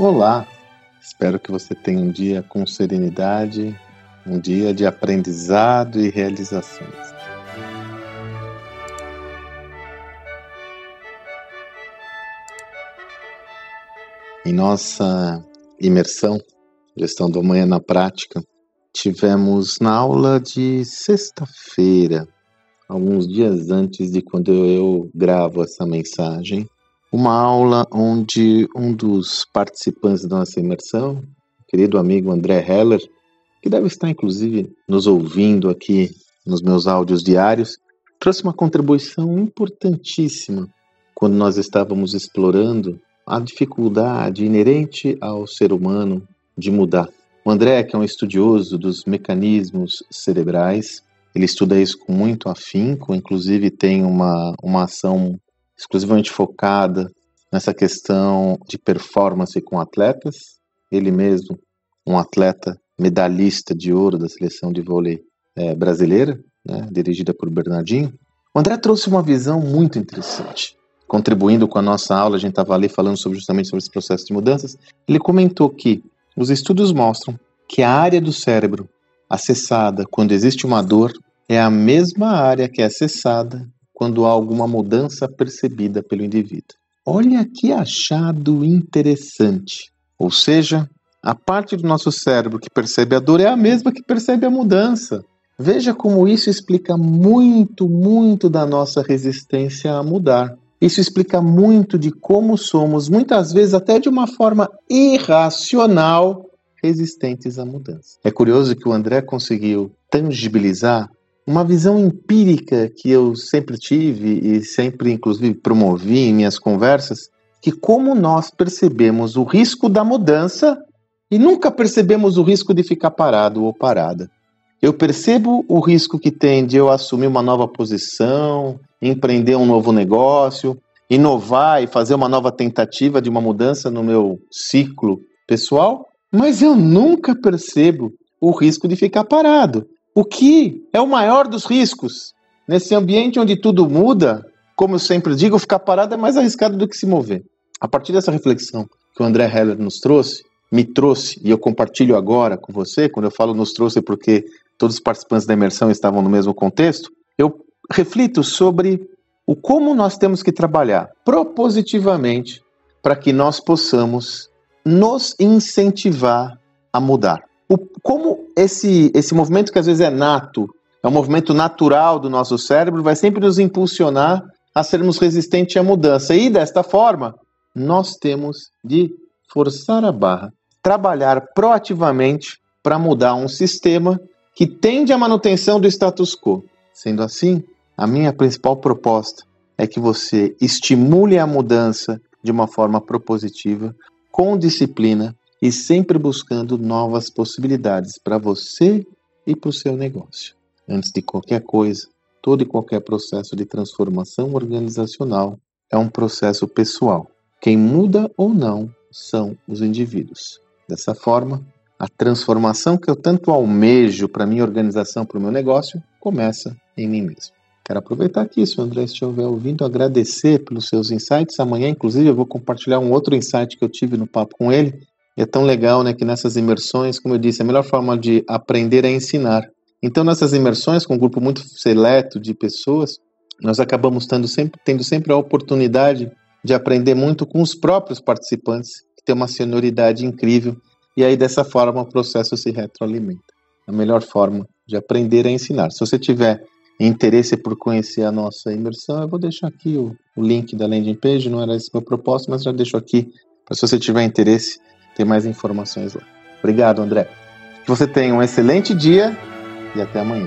Olá! Espero que você tenha um dia com serenidade, um dia de aprendizado e realizações. Em nossa imersão, gestão do amanhã na prática, tivemos na aula de sexta-feira, alguns dias antes de quando eu gravo essa mensagem, uma aula onde um dos participantes da nossa imersão, querido amigo André Heller, que deve estar inclusive nos ouvindo aqui nos meus áudios diários, trouxe uma contribuição importantíssima quando nós estávamos explorando a dificuldade inerente ao ser humano de mudar. O André, que é um estudioso dos mecanismos cerebrais, ele estuda isso com muito afinco, inclusive tem uma, uma ação exclusivamente focada nessa questão de performance com atletas. Ele mesmo, um atleta medalhista de ouro da seleção de vôlei é, brasileira, né, dirigida por Bernardinho. O André trouxe uma visão muito interessante. Contribuindo com a nossa aula, a gente estava ali falando sobre, justamente sobre esse processo de mudanças. Ele comentou que os estudos mostram que a área do cérebro acessada quando existe uma dor é a mesma área que é acessada quando há alguma mudança percebida pelo indivíduo. Olha que achado interessante. Ou seja, a parte do nosso cérebro que percebe a dor é a mesma que percebe a mudança. Veja como isso explica muito, muito da nossa resistência a mudar. Isso explica muito de como somos, muitas vezes até de uma forma irracional, resistentes à mudança. É curioso que o André conseguiu tangibilizar uma visão empírica que eu sempre tive e sempre, inclusive, promovi em minhas conversas, que como nós percebemos o risco da mudança e nunca percebemos o risco de ficar parado ou parada. Eu percebo o risco que tem de eu assumir uma nova posição, empreender um novo negócio, inovar e fazer uma nova tentativa de uma mudança no meu ciclo pessoal, mas eu nunca percebo o risco de ficar parado. O que é o maior dos riscos? Nesse ambiente onde tudo muda, como eu sempre digo, ficar parado é mais arriscado do que se mover. A partir dessa reflexão que o André Heller nos trouxe, me trouxe, e eu compartilho agora com você, quando eu falo nos trouxe porque todos os participantes da imersão estavam no mesmo contexto, eu reflito sobre o como nós temos que trabalhar propositivamente para que nós possamos nos incentivar a mudar o, como esse, esse movimento que às vezes é nato, é um movimento natural do nosso cérebro, vai sempre nos impulsionar a sermos resistentes à mudança. E desta forma, nós temos de forçar a barra, trabalhar proativamente para mudar um sistema que tende à manutenção do status quo. Sendo assim, a minha principal proposta é que você estimule a mudança de uma forma propositiva, com disciplina, e sempre buscando novas possibilidades para você e para o seu negócio. Antes de qualquer coisa, todo e qualquer processo de transformação organizacional é um processo pessoal. Quem muda ou não são os indivíduos. Dessa forma, a transformação que eu tanto almejo para minha organização, para o meu negócio, começa em mim mesmo. Quero aproveitar aqui, se o André estiver ouvindo, agradecer pelos seus insights. Amanhã, inclusive, eu vou compartilhar um outro insight que eu tive no papo com ele, é tão legal né, que nessas imersões, como eu disse, a melhor forma de aprender é ensinar. Então, nessas imersões, com um grupo muito seleto de pessoas, nós acabamos tendo sempre, tendo sempre a oportunidade de aprender muito com os próprios participantes, que têm uma senioridade incrível, e aí dessa forma o processo se retroalimenta. A melhor forma de aprender é ensinar. Se você tiver interesse por conhecer a nossa imersão, eu vou deixar aqui o, o link da landing page, não era esse meu propósito, mas já deixo aqui, para se você tiver interesse, ter mais informações lá. Obrigado, André. Que você tenha um excelente dia e até amanhã.